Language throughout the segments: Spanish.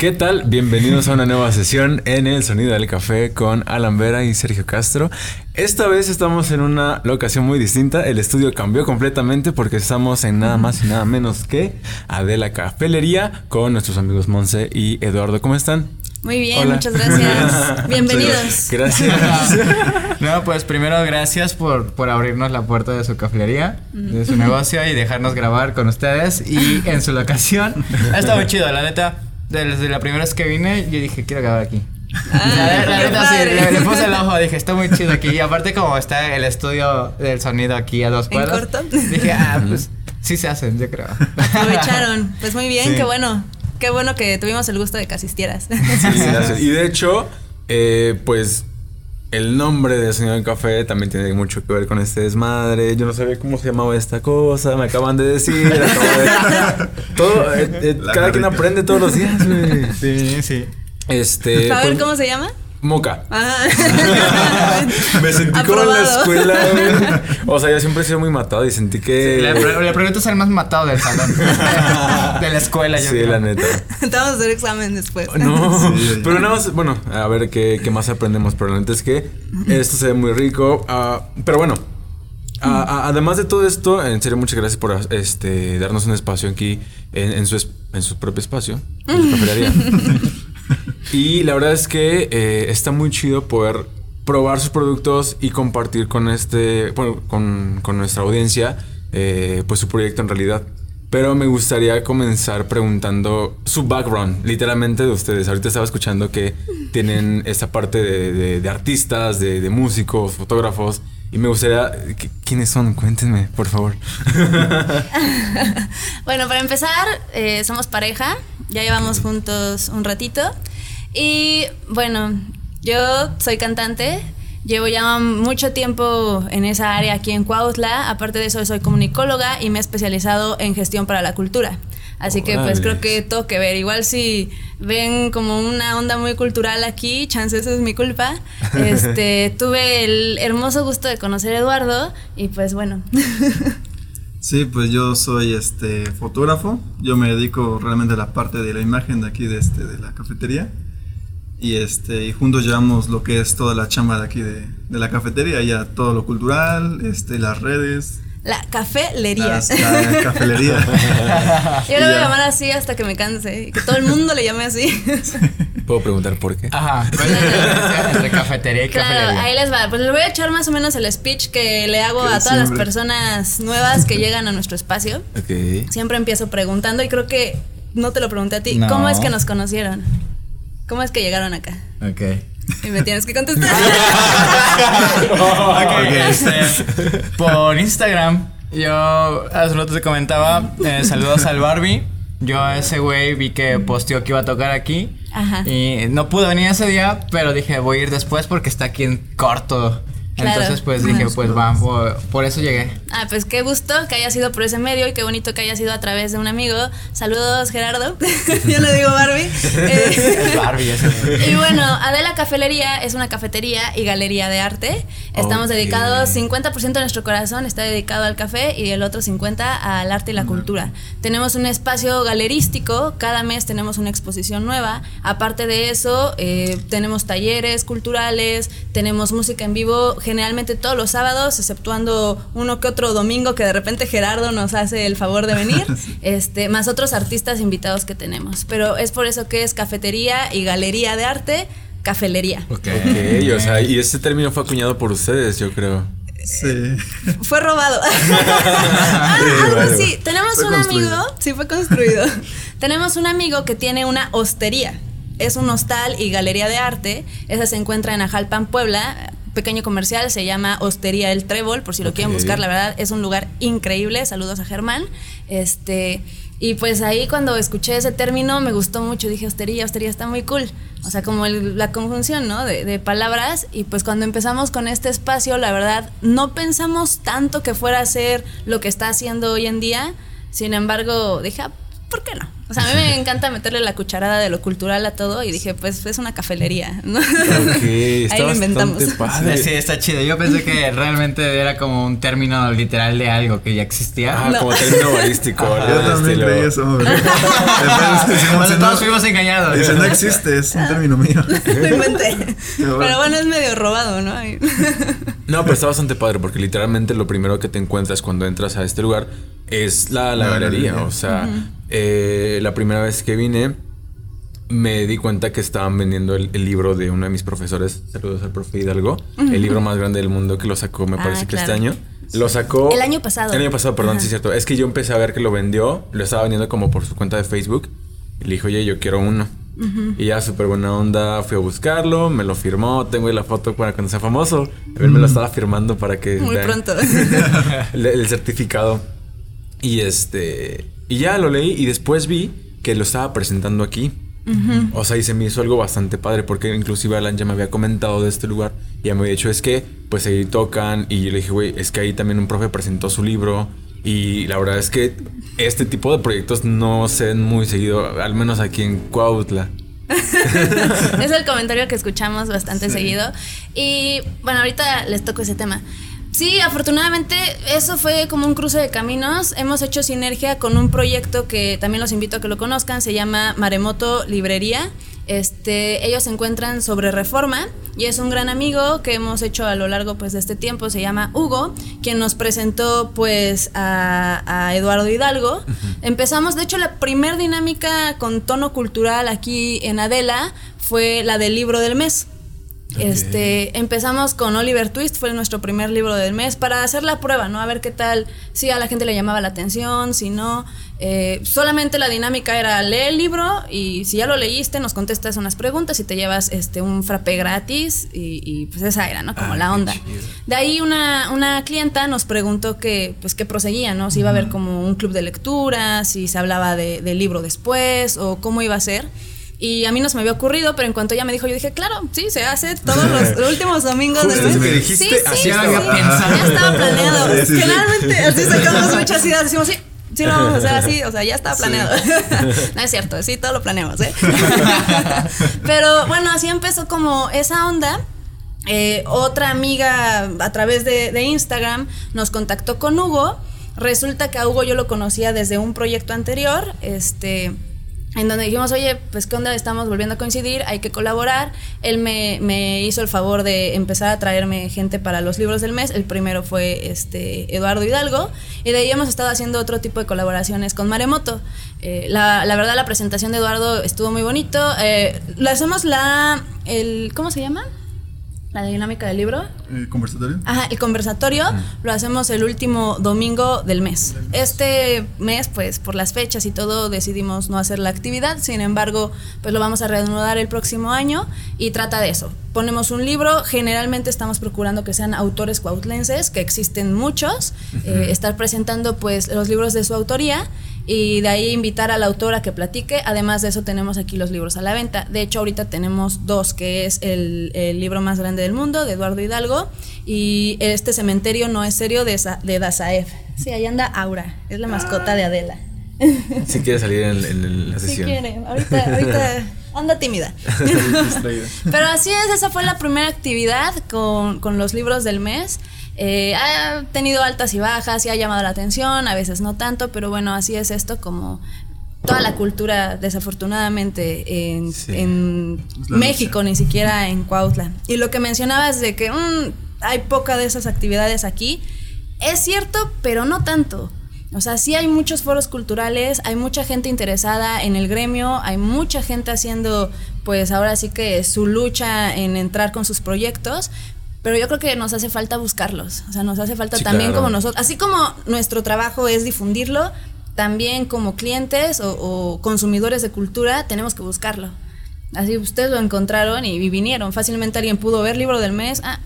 ¿Qué tal? Bienvenidos a una nueva sesión en El Sonido del Café con Alan Vera y Sergio Castro. Esta vez estamos en una locación muy distinta. El estudio cambió completamente porque estamos en nada más y nada menos que Adela Cafelería con nuestros amigos Monse y Eduardo. ¿Cómo están? Muy bien, muchas gracias. Bienvenidos. Gracias. no, pues primero gracias por, por abrirnos la puerta de su cafelería, de su negocio y dejarnos grabar con ustedes y en su locación. Ha estado muy chido, la neta. Desde la primera vez que vine, yo dije, quiero grabar aquí. Ah, la, neta, sí, le, puse el ojo, dije, está muy chido aquí. Y aparte, como está el estudio del sonido aquí a dos cuadras, dije, ah, pues sí se hacen, yo creo. Aprovecharon. Pues muy bien, qué bueno. Qué bueno que tuvimos el gusto de que asistieras. Sí, gracias. Y de hecho, eh, pues el nombre de Señor del Café también tiene mucho que ver con este desmadre. Yo no sabía cómo se llamaba esta cosa, me acaban de decir. todo, eh, eh, cada quien aprende todos los días, Sí, sí. Este. A ver, pues, ¿cómo se llama? Moca. me sentí como en la escuela. O sea, yo siempre he sido muy matado y sentí que. Sí, le, le pregunto ser el más matado del salón. de la escuela, yo Sí, creo. la neta. Te vamos a hacer examen después. No, pero nada más, bueno, a ver qué, qué más aprendemos. Pero la neta es que esto se ve muy rico. ah, pero bueno, ah, ah, además de todo esto, en serio, muchas gracias por este, darnos un espacio aquí en, en su, es- en su propio espacio, en su. y la verdad es que eh, está muy chido poder probar sus productos y compartir con este, con, con nuestra audiencia, eh, pues su proyecto en realidad. Pero me gustaría comenzar preguntando su background, literalmente de ustedes. Ahorita estaba escuchando que tienen esta parte de, artistas, de músicos, fotógrafos. Y me gustaría... ¿qu- ¿Quiénes son? Cuéntenme, por favor. Bueno, para empezar, eh, somos pareja. Ya llevamos juntos un ratito. Y bueno, yo soy cantante. Llevo ya mucho tiempo en esa área aquí en Cuautla. Aparte de eso, soy comunicóloga y me he especializado en gestión para la cultura. Así que pues creo que todo que ver. Igual si ven como una onda muy cultural aquí, chance eso es mi culpa. Este, tuve el hermoso gusto de conocer a Eduardo y pues bueno. Sí, pues yo soy este fotógrafo. Yo me dedico realmente a la parte de la imagen de aquí de este de la cafetería. Y este y juntos llevamos lo que es toda la chamba de aquí de, de la cafetería, ya todo lo cultural, este las redes, La cafelería. las- la cafelería. Yo le voy a llamar así hasta que me canse. y Que todo el mundo le llame así. ¿Puedo preguntar por qué? Ajá. ¿Cuál es la diferencia entre cafetería y claro, cafelería? ahí les va. Pues les voy a echar más o menos el speech que le hago a todas las personas nuevas que llegan a nuestro espacio. Ok. Siempre empiezo preguntando y creo que no te lo pregunté a ti. No. ¿Cómo es que nos conocieron? ¿Cómo es que llegaron acá? Ok. Y me tienes que contestar. Ok, este, por Instagram, yo hace rato te comentaba, eh, saludos al Barbie. Yo a ese güey vi que posteó que iba a tocar aquí. Ajá. Y no pude venir ese día, pero dije, voy a ir después porque está aquí en corto. Claro. Entonces, pues dije, pues va, por, por eso llegué. Ah, pues qué gusto que haya sido por ese medio y qué bonito que haya sido a través de un amigo. Saludos, Gerardo. Yo le digo Barbie. Eh, Barbie ese güey. Y bueno, Adela Cafelería es una cafetería y galería de arte. Estamos Ok. dedicados, 50% de nuestro corazón está dedicado al café y el otro 50% al arte y la cultura. Tenemos un espacio galerístico, cada mes tenemos una exposición nueva. Aparte de eso, eh, tenemos talleres culturales, tenemos música en vivo, generalmente todos los sábados, exceptuando uno que otro domingo que de repente Gerardo nos hace el favor de venir, este, más otros artistas invitados que tenemos. Pero es por eso que es cafetería y galería de arte, cafelería. Ok, o sea, y este término fue acuñado por ustedes, yo creo. Sí. Fue robado. Ah, algo así. Tenemos Fue un construido. amigo, sí fue construido. Tenemos un amigo que tiene una hostería. Es un hostal y galería de arte. Esa se encuentra en Ajalpan, Puebla. Pequeño comercial, se llama Hostería El Trébol, por si lo quieren buscar, la verdad es un lugar increíble. Saludos a Germán. Este, y pues ahí cuando escuché ese término me gustó mucho, dije hostería, hostería está muy cool. O sea, como el- la conjunción, ¿no? De, de palabras. Y pues cuando empezamos con este espacio, la verdad, no pensamos tanto que fuera a ser lo que está haciendo hoy en día. Sin embargo, dije, ah, ¿por qué no? O sea, a mí me encanta meterle la cucharada de lo cultural a todo y dije, pues es una cafelería, ¿no? Ok, está Ahí lo inventamos. padre. Sí, está chido. Yo pensé que realmente era como un término literal de algo que ya existía. Ah, como término barístico. Yo ¿verdad? también Estilo- creí eso. todos fuimos engañados. Dice, no existe, es un término mío. lo inventé. Pero bueno. Es medio robado, ¿no? No, pero está bastante padre porque literalmente lo primero que te encuentras cuando entras a este lugar es la, la La galería. galería. O sea, eh, la primera vez que vine me di cuenta que estaban vendiendo el, el libro de uno de mis profesores. Saludos al profe Hidalgo. El libro más grande del mundo que lo sacó, me Ah, parece que claro. este año. Lo sacó. El año pasado. El año pasado, perdón, Ajá. sí es cierto. Es que yo empecé a ver que lo vendió, lo estaba vendiendo como por su cuenta de Facebook. Y le dije, oye, yo quiero uno. Y ya súper buena onda, fui a buscarlo, me lo firmó, tengo ahí la foto para cuando sea famoso. Ver, me lo estaba firmando para que... Muy vean pronto. el, el certificado. Y este... Y ya lo leí y después vi que lo estaba presentando aquí. O sea, y se me hizo algo bastante padre porque inclusive Alan ya me había comentado de este lugar y ya me había dicho, es que pues ahí tocan y yo le dije, güey, es que ahí también un profe presentó su libro y la verdad es que este tipo de proyectos no se ven muy seguido, al menos aquí en Cuautla. es el comentario que escuchamos bastante Sí. seguido. Y bueno, ahorita les toco ese tema. Sí, afortunadamente eso fue como un cruce de caminos. Hemos hecho sinergia con un proyecto que también los invito a que lo conozcan. Se llama Maremoto Librería. Este, ellos se encuentran sobre Reforma y es un gran amigo que hemos hecho a lo largo pues, de este tiempo. Se llama Hugo, quien nos presentó pues a, a Eduardo Hidalgo. Empezamos, de hecho, la primer dinámica con tono cultural aquí en Adela fue la del libro del mes. Este, empezamos con Oliver Twist, fue nuestro primer libro del mes, para hacer la prueba, ¿no? A ver qué tal, si a la gente le llamaba la atención, si no. Eh, solamente la dinámica era lee el libro y si ya lo leíste, nos contestas unas preguntas y te llevas este, un frappé gratis y, y, pues esa era, ¿no? Como Ah, la onda. De ahí una, una clienta nos preguntó que, pues, qué proseguía, ¿no? Si iba a haber como un club de lectura, si se hablaba de, del libro después o cómo iba a ser. Y a mí no se me había ocurrido, pero en cuanto ella me dijo, yo dije, claro, sí, se hace todos los últimos domingos del mes. que dijiste, sí, sí, así sí, estaba. sí. Ajá. Ya estaba planeado. Sí. Generalmente así sacamos muchas ideas, decimos, sí, sí lo vamos a hacer así, o sea, ya estaba planeado. no es cierto, sí, todo lo planeamos, ¿eh? pero bueno, así empezó como esa onda. Eh, otra amiga a través de, de Instagram nos contactó con Hugo. Resulta que a Hugo yo lo conocía desde un proyecto anterior, este, en donde dijimos, oye, pues qué onda, estamos volviendo a coincidir, hay que colaborar. Él me, me hizo el favor de empezar a traerme gente para los libros del mes. El primero fue este Eduardo Hidalgo, y de ahí hemos estado haciendo otro tipo de colaboraciones con Maremoto. Eh, la, la verdad, la presentación de Eduardo estuvo muy bonito. Eh, le hacemos la. El, ¿Cómo se llama? La dinámica del libro. Eh, ¿Conversatorio? Ajá, el conversatorio lo hacemos el último domingo del mes. Este mes, pues por las fechas y todo, decidimos no hacer la actividad. Sin embargo, pues lo vamos a reanudar el próximo año y trata de eso. Ponemos un libro, generalmente estamos procurando que sean autores cuautlenses, que existen muchos, eh, estar presentando pues los libros de su autoría y de ahí invitar al autor a que platique. Además de eso tenemos aquí los libros a la venta. De hecho, ahorita tenemos dos, que es el, el libro más grande del mundo, de Eduardo Hidalgo, y este cementerio no es serio de, Sa- de Dazaev. Sí, ahí anda Aura, es la mascota de Adela. Si quiere salir en, en la Si sesión. quiere, ahorita, ahorita anda tímida. Pero así es, esa fue la primera actividad con, con los libros del mes. Eh, ha tenido altas y bajas y ha llamado la atención, a veces no tanto, pero bueno, así es esto como toda la cultura desafortunadamente en, Sí. México, ni siquiera en Cuautla. Y lo que mencionabas de que mm, hay poca de esas actividades aquí, es cierto, pero no tanto. O sea, sí hay muchos foros culturales, hay mucha gente interesada en el gremio, hay mucha gente haciendo, pues ahora sí que su lucha en entrar con sus proyectos, pero yo creo que nos hace falta buscarlos. O sea, nos hace falta Sí, también claro. como nosotros, así como nuestro trabajo es difundirlo, también como clientes o, o consumidores de cultura tenemos que buscarlo. Así ustedes lo encontraron y, y vinieron. Fácilmente alguien pudo ver libro del mes. Ah,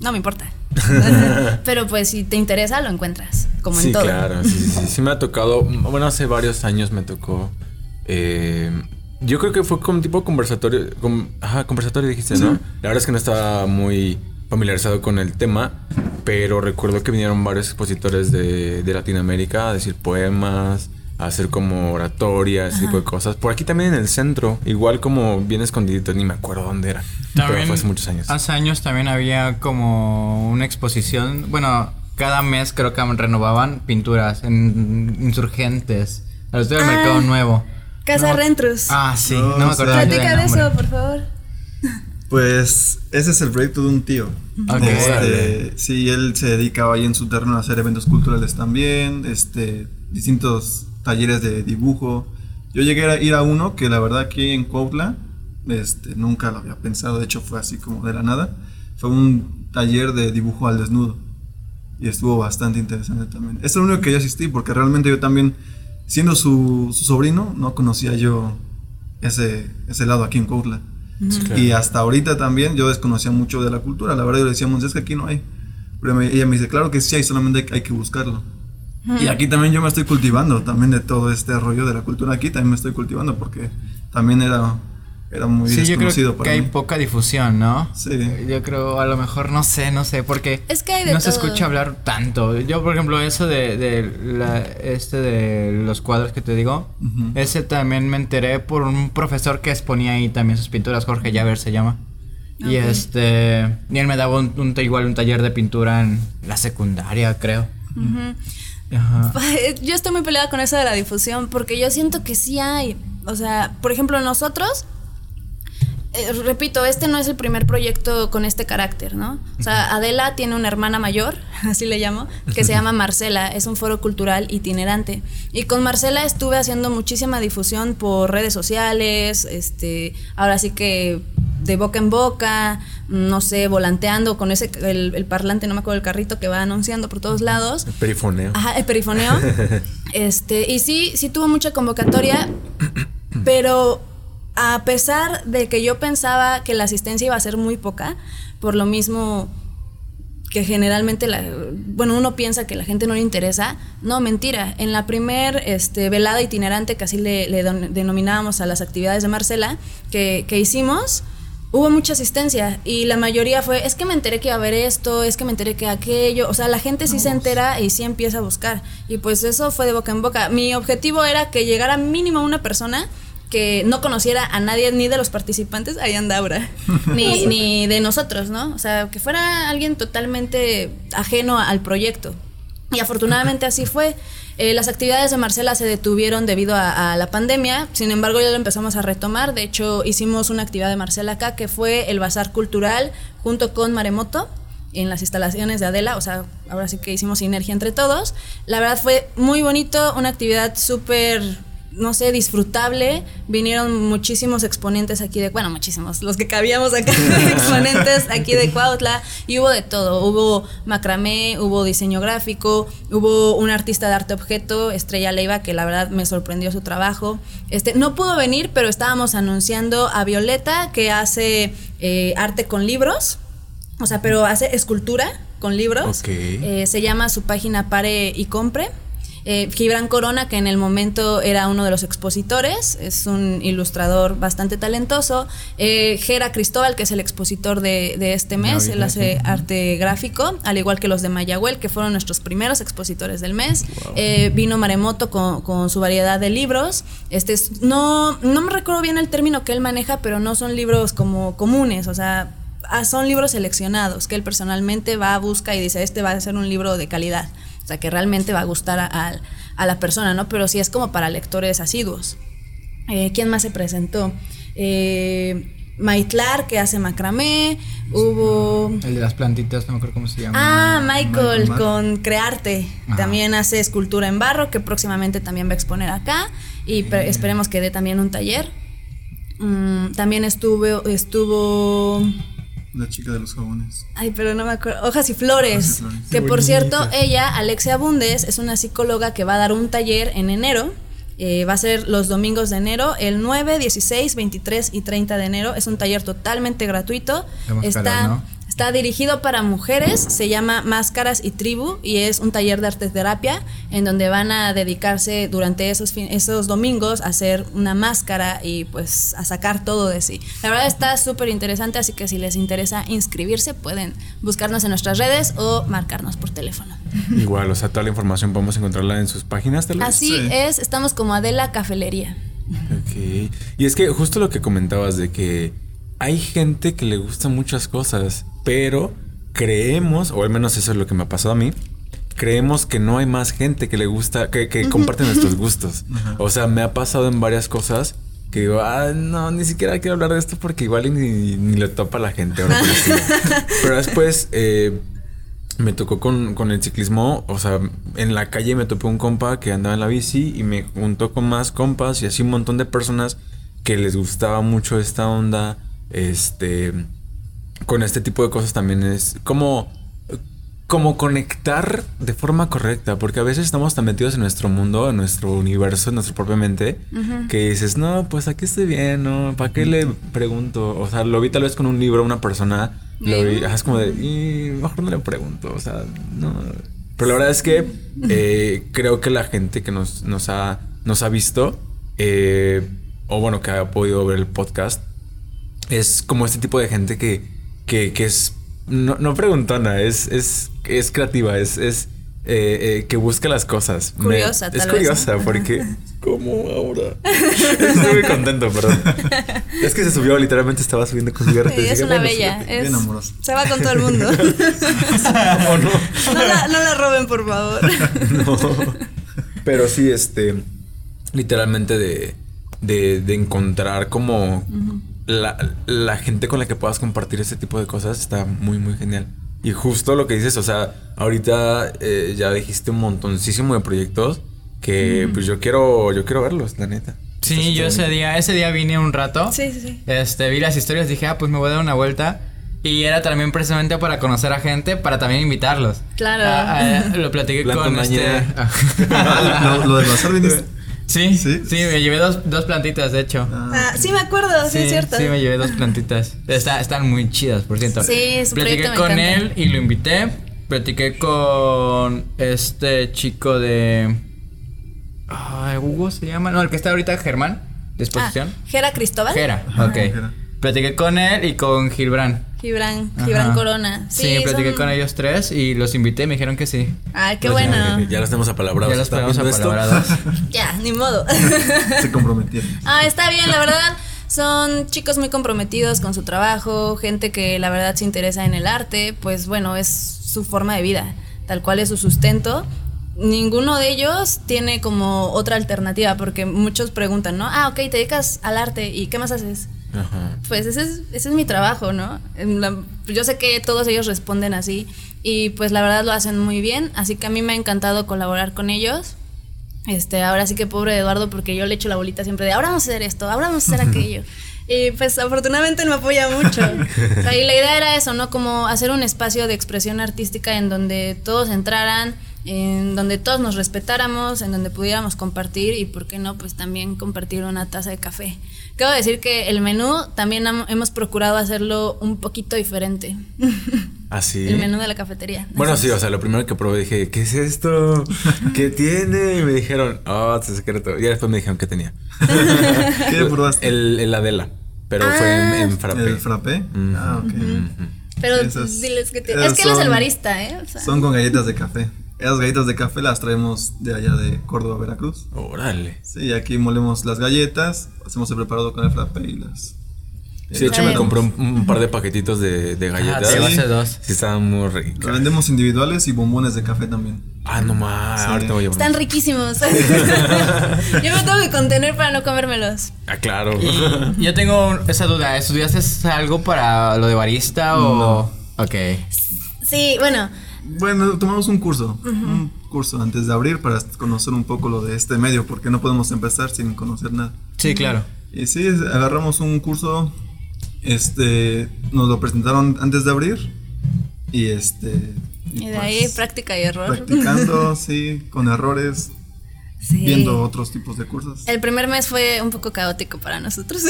no me importa. Pero pues si te interesa, lo encuentras, como sí, en todo. claro, sí, sí, sí, sí me ha tocado, bueno, hace varios años me tocó, eh, yo creo que fue como tipo conversatorio, com- ajá, conversatorio dijiste, ¿no? La verdad es que no estaba muy familiarizado con el tema, pero recuerdo que vinieron varios expositores de, de Latinoamérica a decir poemas, a hacer como oratorias, ese tipo de cosas. Por aquí también en el centro, igual como bien escondidito, ni me acuerdo dónde era. pero fue hace muchos años. Hace años también había como una exposición, bueno, cada mes creo que renovaban pinturas en insurgentes, a los del Ah. mercado nuevo. Casa Rentrus. Ah, sí, No, no, me acuerdo. Platica de eso, por favor. Pues ese es el proyecto de un tío. Ok. Este, sí, él se dedicaba ahí en su terreno a hacer eventos culturales también, este, distintos talleres de dibujo. Yo llegué a ir a uno que la verdad aquí en Cuautla, este, nunca lo había pensado, de hecho fue así como de la nada. Fue un taller de dibujo al desnudo y estuvo bastante interesante también. Es el único que yo asistí porque realmente yo también, siendo su, su sobrino, no conocía yo ese, ese lado aquí en Cuautla. Sí, claro. Y hasta ahorita también yo desconocía mucho de la cultura. La verdad, yo le decíamos, es que aquí no hay. Pero me- ella me dice, claro que sí hay, solamente hay, hay que buscarlo. Y aquí también yo me estoy cultivando, también de todo este rollo de la cultura aquí, también me estoy cultivando porque también era, era muy Sí, yo desconocido creo que para hay mí. poca difusión, ¿no? Sí. Yo creo, a lo mejor, no sé, no sé, porque Es que hay de no se escucha hablar tanto. Yo, por ejemplo, eso de, de la- este de los cuadros que te digo, ese también me enteré por un profesor que exponía ahí también sus pinturas, Jorge Llaver se llama. Y este, y él me daba un, un- igual un taller de pintura en la secundaria, creo. Ajá. Yo estoy muy peleada con eso de la difusión porque yo siento que sí hay. O sea, por ejemplo, nosotros, eh, repito, este no es el primer proyecto con este carácter, ¿no? O sea, Adela tiene una hermana mayor, así le llamo, que se llama Marcela, es un foro cultural itinerante. Y con Marcela estuve haciendo muchísima difusión por redes sociales, este, ahora sí que de boca en boca, no sé, volanteando con ese, el, el parlante, no me acuerdo el carrito que va anunciando por todos lados. El perifoneo. Ajá, el perifoneo. este, y sí, sí tuvo mucha convocatoria, pero a pesar de que yo pensaba que la asistencia iba a ser muy poca, por lo mismo que generalmente la, bueno, uno piensa que la gente no le interesa, no, mentira. En la primer este, velada itinerante, que así le, le denominábamos a las actividades de Marcela, que, que hicimos, hubo mucha asistencia y la mayoría fue, es que me enteré que iba a haber esto, es que me enteré que aquello, o sea, la gente sí se entera y sí empieza a buscar. Y pues eso fue de boca en boca. Mi objetivo era que llegara mínimo una persona que no conociera a nadie ni de los participantes, ahí anda Aura, ni, ni de nosotros, ¿no? O sea, que fuera alguien totalmente ajeno al proyecto. Y afortunadamente así fue. Eh, las actividades de Marcela se detuvieron debido a, a la pandemia, sin embargo ya lo empezamos a retomar. De hecho, hicimos una actividad de Marcela acá que fue el Bazar Cultural junto con Maremoto en las instalaciones de Adela, o sea, ahora sí que hicimos sinergia entre todos. La verdad fue muy bonito, una actividad súper no sé, disfrutable. Vinieron muchísimos exponentes aquí de, bueno, muchísimos, los que cabíamos acá, exponentes aquí de Cuautla, y hubo de todo. Hubo macramé, hubo diseño gráfico, hubo un artista de arte objeto, Estrella Leiva, que la verdad me sorprendió su trabajo. Este, no pudo venir, pero estábamos anunciando a Violeta, que hace eh, arte con libros. O sea, pero hace escultura con libros. Eh, se llama su página Pare y Compre. Eh, Gibran Corona, que en el momento era uno de los expositores, es un ilustrador bastante talentoso. Eh, Gera Cristóbal, que es el expositor de, de este mes, él hace sí. arte gráfico, al igual que los de Mayagüel, que fueron nuestros primeros expositores del mes. Eh, vino Maremoto con, con su variedad de libros. Este es- no, no me recuerdo bien el término que él maneja, pero no son libros como comunes, o sea, ah, son libros seleccionados que él personalmente va a busca y dice, este va a ser un libro de calidad. Sea, que realmente va a gustar a, a- a la persona, ¿no? Pero sí es como para lectores asiduos. Eh, ¿Quién más se presentó? Eh, Maitlar, que hace macramé. Hubo... El de las plantitas, no me acuerdo cómo se llama. Ah, Michael con Crearte. Ajá. También hace escultura en barro, que próximamente también va a exponer acá. Y pe- esperemos que dé también un taller. Mm, también estuvo, estuvo. La chica de los jabones. Ay, pero no me acuerdo. Hojas y flores. Hojas y flores. Que Qué por cierto, ella, Alexia Bundes, es una psicóloga que va a dar un taller en enero. Eh, va a ser los domingos de enero, el 9, 16, 23 y 30 de enero. Es un taller totalmente gratuito. Está, ¿no? Está dirigido para mujeres, se llama Máscaras y Tribu y es un taller de arte terapia en donde van a dedicarse durante esos, esos domingos a hacer una máscara y pues a sacar todo de sí. La verdad está súper interesante, así que si les interesa inscribirse pueden buscarnos en nuestras redes o marcarnos por teléfono. Igual, o sea, toda la información podemos encontrarla en sus páginas tal vez. Así es, estamos como Adela Cafelería. Ok. Y es que justo lo que comentabas de que hay gente que le gustan muchas cosas, pero creemos, o al menos eso es lo que me ha pasado a mí, creemos que no hay más gente que le gusta, que, que comparte nuestros gustos. O sea, me ha pasado en varias cosas que digo, ah, no, ni siquiera quiero hablar de esto porque igual ni, ni lo topa la gente. pero después eh, me tocó con, con, el ciclismo, o sea, en la calle me topé un compa que andaba en la bici y me juntó con más compas y así un montón de personas que les gustaba mucho esta onda, este, con este tipo de cosas también es como como conectar de forma correcta, porque a veces estamos tan metidos en nuestro mundo, en nuestro universo, en nuestra propia mente, que dices, no, pues aquí estoy bien, ¿no? ¿Para qué le pregunto? O sea, lo vi tal vez con un libro, una persona, lo vi, es como de, y mejor no le pregunto, o sea, no. Pero la verdad es que eh, creo que la gente que nos, nos, ha, nos ha visto, eh, o bueno, que ha podido ver el podcast, es como este tipo de gente que, que, que es no, no preguntona, es, es, es creativa, es, es eh, eh, que busca las cosas. Curiosa, Es curiosa porque... ¿Cómo ahora? Estoy muy contento, perdón. Es que se subió, literalmente estaba subiendo con cigarros. Sí, es una bella. Es, se va con todo el mundo. no? No la, no la roben, por favor. no. Pero sí, este... Literalmente de... De, de encontrar como la, gente con la que puedas compartir este tipo de cosas está muy, muy genial. Y justo lo que dices, o sea, ahorita eh, ya dijiste un montoncísimo de proyectos que pues yo quiero, yo quiero verlos, la neta. Sí, yo ese día, ese día vine un rato. Sí, sí, sí. Este, vi las historias, dije, ah, pues me voy a dar una vuelta. Y era también precisamente para conocer a gente, para también invitarlos. Claro. Ah, ah, lo platiqué con este. lo, lo del bazar viniste. Sí, sí, sí, me llevé dos, dos plantitas, de hecho. Ah, ah sí, me acuerdo, sí, es cierto. Sí, me llevé dos plantitas. están muy chidas, por cierto. Sí, su Platiqué con él y lo invité. Platiqué con este chico de. Ay, Hugo se llama. No, el que está ahorita, Germán, de exposición. Ah, ¿Gera Cristóbal? Gera, ok. Platiqué con él y con Gilbrán. Gibran, Gibran Corona. Sí, platiqué con ellos tres y los invité, me dijeron que sí. Ay, qué pues bueno. Ya, los tenemos apalabrados. Ya los tenemos apalabrados. ya, ni modo. Se comprometieron. Ah, está bien, la verdad. Son chicos muy comprometidos con su trabajo, gente que la verdad se interesa en el arte, pues bueno, es su forma de vida, tal cual es su sustento. Ninguno de ellos tiene como otra alternativa, porque muchos preguntan, ¿no? Ah, ok, te dedicas al arte y ¿qué más haces? Pues ese es, ese es mi trabajo, ¿no? yo sé que todos ellos responden así y pues la verdad lo hacen muy bien, así que a mí me ha encantado colaborar con ellos. Este, ahora sí que pobre Eduardo porque yo le echo la bolita siempre de ahora vamos a hacer esto, ahora vamos a hacer aquello. Y pues afortunadamente él me apoya mucho. y la idea era eso, ¿no? Como hacer un espacio de expresión artística en donde todos entraran, en donde todos nos respetáramos, en donde pudiéramos compartir y, ¿por qué no? Pues también compartir una taza de café. Quiero decir que el menú también hemos procurado hacerlo un poquito diferente. Así. ¿Ah, el menú de la cafetería. Bueno, sí, o sea, lo primero que probé dije, ¿qué es esto? ¿Qué tiene? Y me dijeron, oh, es secreto. Y después me dijeron qué tenía. ¿Qué probaste? El, el Adela. Pero fue en, en, frappé. ¿El frappé? Ah, ok. Pero diles que tiene. Es que él es el barista, ¿eh? Son con galletas de café. Esas galletas de café las traemos de allá de Córdoba, Veracruz. Órale. Sí, aquí molemos las galletas, hacemos el preparado con el frappe y las... Sí, de hecho me compré un, par de paquetitos de, de galletas. Ah, sí, dos. Sí, estaban muy ricas. Lo vendemos individuales y bombones de café también. Ah, no más. Ahorita voy a Están riquísimos. yo me tengo que contener para no comérmelos. Ah, claro. Y yo tengo esa duda. ¿Estudiaste algo para lo de barista o...? No. Ok. Sí, bueno... Bueno, tomamos un curso, un curso antes de abrir para conocer un poco lo de este medio, porque no podemos empezar sin conocer nada. Sí, claro. Y sí, agarramos un curso, este, nos lo presentaron antes de abrir y este... Y, de ahí pues, práctica y error. Practicando, sí, con errores, viendo otros tipos de cursos. El primer mes fue un poco caótico para nosotros.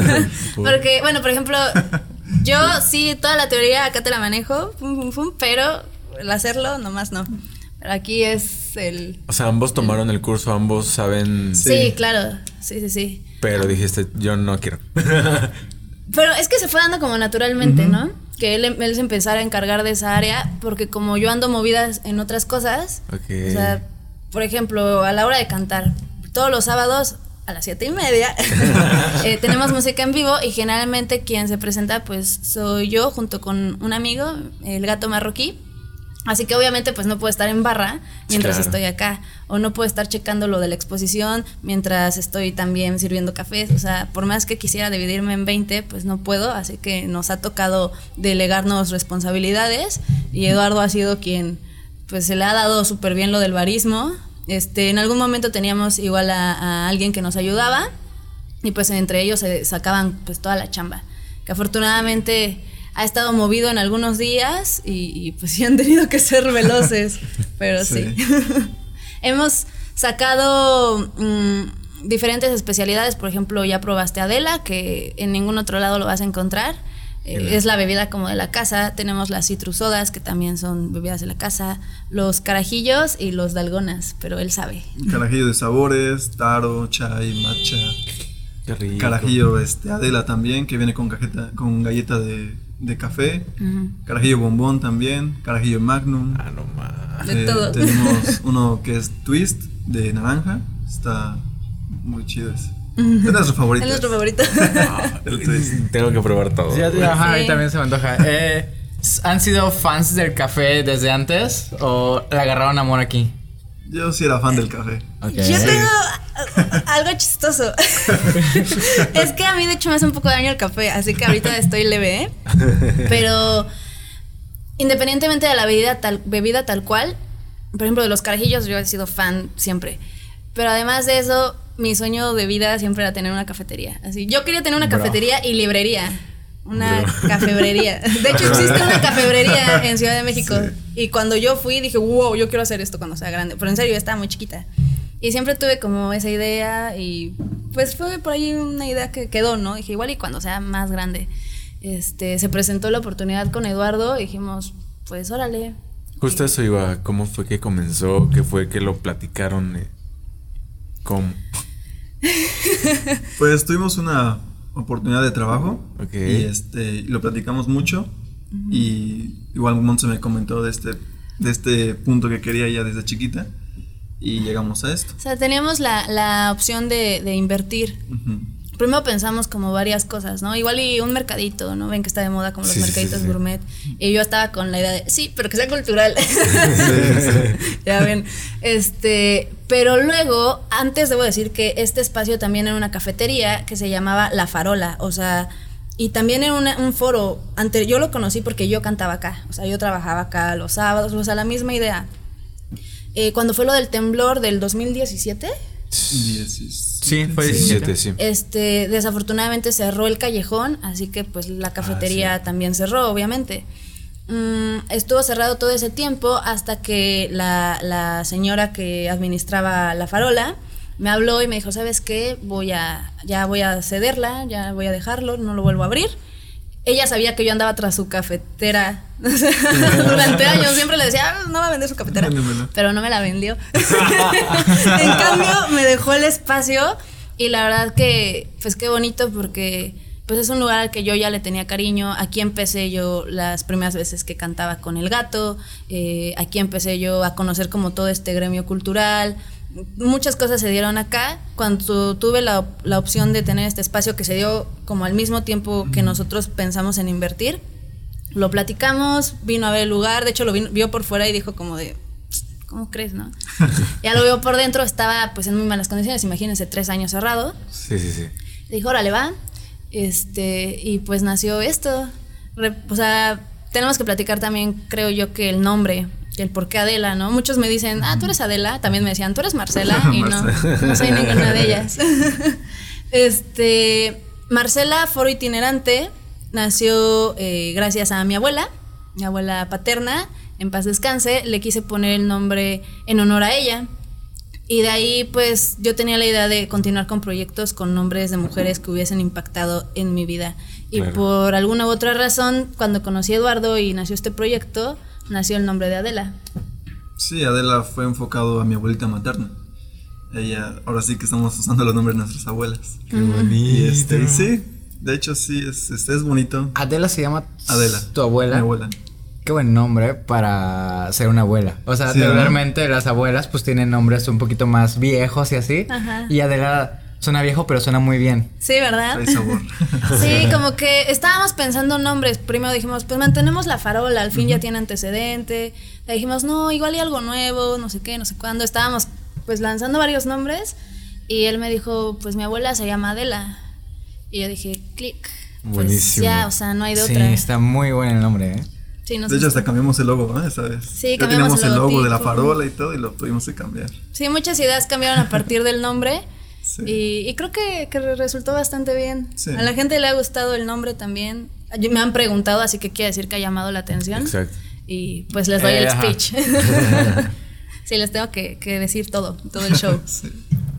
Porque, bueno, por ejemplo, Yo sí, toda la teoría acá te la manejo, pum, pum, pum, pero el hacerlo nomás no. Pero aquí es el... O sea, ambos tomaron el curso, ambos saben. Sí, claro, sí, sí, sí. Pero dijiste, yo no quiero. Pero es que se fue dando como naturalmente, ¿no? Que él, él se empezara a encargar de esa área, porque como yo ando movidas en otras cosas, Ok. o sea, por ejemplo, a la hora de cantar, todos los sábados a las siete y media eh, tenemos música en vivo y generalmente quien se presenta pues soy yo junto con un amigo, el gato marroquí. Así que obviamente pues no puedo estar en barra mientras Claro. estoy acá o no puedo estar checando lo de la exposición mientras estoy también sirviendo cafés, o sea, por más que quisiera dividirme en 20, pues no puedo, así que nos ha tocado delegarnos responsabilidades y Eduardo ha sido quien pues se le ha dado súper bien lo del barismo. Este, en algún momento teníamos igual a, a alguien que nos ayudaba y pues entre ellos se sacaban pues toda la chamba, que afortunadamente ha estado movido en algunos días y, y, pues sí han tenido que ser veloces, pero sí. Sí. Hemos sacado mm, diferentes especialidades, por ejemplo, ya probaste Adela, que en ningún otro lado lo vas a encontrar. Eh, es la bebida como de la casa. Tenemos las citrusodas, que también son bebidas de la casa. Los carajillos y los dalgonas, pero él sabe. Carajillo de sabores, taro, chai, matcha. Qué rico. Carajillo este, Adela también, que viene con, cajeta, con galleta de, de café. Carajillo bombón también. Carajillo magnum. Ah, no más. De todo. Tenemos uno que es twist de naranja. Está muy chido ese. Es nuestro favorito. Es nuestro favorito. Tengo que probar todo. Sí, ajá, a mí Sí. también se me antoja. Eh, ¿Han sido fans del café desde antes o le agarraron amor aquí? Yo sí era fan del café. Yo tengo uh, algo chistoso. es que a mí de hecho me hace un poco de daño el café, así que ahorita estoy leve, ¿eh? Pero independientemente de la bebida tal, bebida tal cual, por ejemplo, de los carajillos yo he sido fan siempre. Pero además de eso, mi sueño de vida siempre era tener una cafetería. Así, yo quería tener una Bro. cafetería y librería. Una cafebrería. De hecho, existe una cafebrería en Ciudad de México. Y cuando yo fui dije, wow, yo quiero hacer esto cuando sea grande. Pero en serio, yo estaba muy chiquita. Y siempre tuve como esa idea y pues fue por ahí una idea que quedó, ¿no? Dije, igual y cuando sea más grande. Este, se presentó la oportunidad con Eduardo y dijimos, pues órale. Justo eso iba. ¿Cómo fue que comenzó? ¿Qué fue que lo platicaron? ¿Cómo? Pues tuvimos una oportunidad de trabajo Ok. y este lo platicamos mucho y igual Monse me comentó de este de este punto que quería ya desde chiquita y llegamos a esto. O sea, teníamos la, la opción de, de invertir. Ujú. Primero pensamos como varias cosas, ¿no? Igual y un mercadito, ¿no? Ven que está de moda como los Sí, mercaditos sí, sí. gourmet. Y yo estaba con la idea de, sí, pero que sea cultural. ya ven. Este, pero luego, antes debo decir que este espacio también era una cafetería que se llamaba La Farola, o sea, y también era una- un foro, ante, yo lo conocí porque yo cantaba acá, o sea, yo trabajaba acá los sábados, o sea, la misma idea. Eh, cuando fue lo del temblor del 2017, Diecis- Sí, fue 17, 17. sí. este, desafortunadamente cerró el callejón, así que pues la cafetería también cerró, obviamente. Mm, estuvo cerrado todo ese tiempo hasta que la, la señora que administraba la farola me habló y me dijo, ¿sabes qué? Voy a, ya voy a cederla, ya voy a dejarlo, no lo vuelvo a abrir. Ella sabía que yo andaba tras su cafetera durante años. Siempre le decía, "Ah, no va a vender su cafetera. Véndemela. Pero no me la vendió. en cambio, me dejó el espacio y la verdad que, pues qué bonito porque pues es un lugar al que yo ya le tenía cariño. Aquí empecé yo las primeras veces que cantaba con el gato. eh, aquí empecé yo a conocer como todo este gremio cultural. Muchas cosas se dieron acá. Cuando tuve la, la opción de tener este espacio que se dio como al mismo tiempo que nosotros pensamos en invertir, lo platicamos, vino a ver el lugar, de hecho lo vino- vio por fuera y dijo como de, ¿cómo crees, no? ya lo vio por dentro, estaba pues en muy malas condiciones, imagínense, tres años cerrado. Sí, sí, sí. Le dijo, órale, va. Este, y pues nació esto. Re- o sea, tenemos que platicar también, creo yo, que el nombre, el por qué Adela, ¿no? Muchos me dicen, ah, tú eres Adela. También me decían, tú eres Marcela. Y no, no soy ninguna de ellas. este, Marcela, foro itinerante, nació eh, gracias a mi abuela, mi abuela paterna, en paz descanse. Le quise poner el nombre en honor a ella. Y de ahí, pues, yo tenía la idea de continuar con proyectos con nombres de mujeres que hubiesen impactado en mi vida. Y Claro. por alguna u otra razón, cuando conocí a Eduardo y nació este proyecto, nació el nombre de Adela. Sí, Adela fue enfocado a mi abuelita materna. Ella, ahora sí que estamos usando los nombres de nuestras abuelas. Qué bonito. Y este, y sí, de hecho sí, es, este, es bonito. Adela se llama Adela. tu abuela. Mi abuela. Qué buen nombre para ser una abuela. O sea, Sí, ¿verdad? regularmente las abuelas pues tienen nombres un poquito más viejos y así. Ajá. Y Adela suena viejo, pero suena muy bien. Sí, ¿verdad? Sabor. Sí, como que estábamos pensando nombres. Primero dijimos, pues mantenemos la farola, al fin ya tiene antecedente. Le dijimos, no, igual hay algo nuevo, no sé qué, no sé cuándo. Estábamos pues lanzando varios nombres y él me dijo, pues mi abuela se llama Adela. Y yo dije, clic. Pues Buenísimo. ya, o sea, no hay de sí, otra. está muy buen el nombre, ¿eh? Sí, nos De hecho, hasta cambiamos el logo, ¿no? Esa vez. Sí, ya cambiamos teníamos el el logo de la farola y todo y lo tuvimos que cambiar. Sí, muchas ideas cambiaron a partir del nombre. Sí. Y, y creo que, que resultó bastante bien. Sí. A la gente le ha gustado el nombre también. Me han preguntado, así que quiere decir que ha llamado la atención. Exacto. Y pues les doy Eh, el ajá. speech. sí, les tengo que, que decir todo, todo el show. Sí.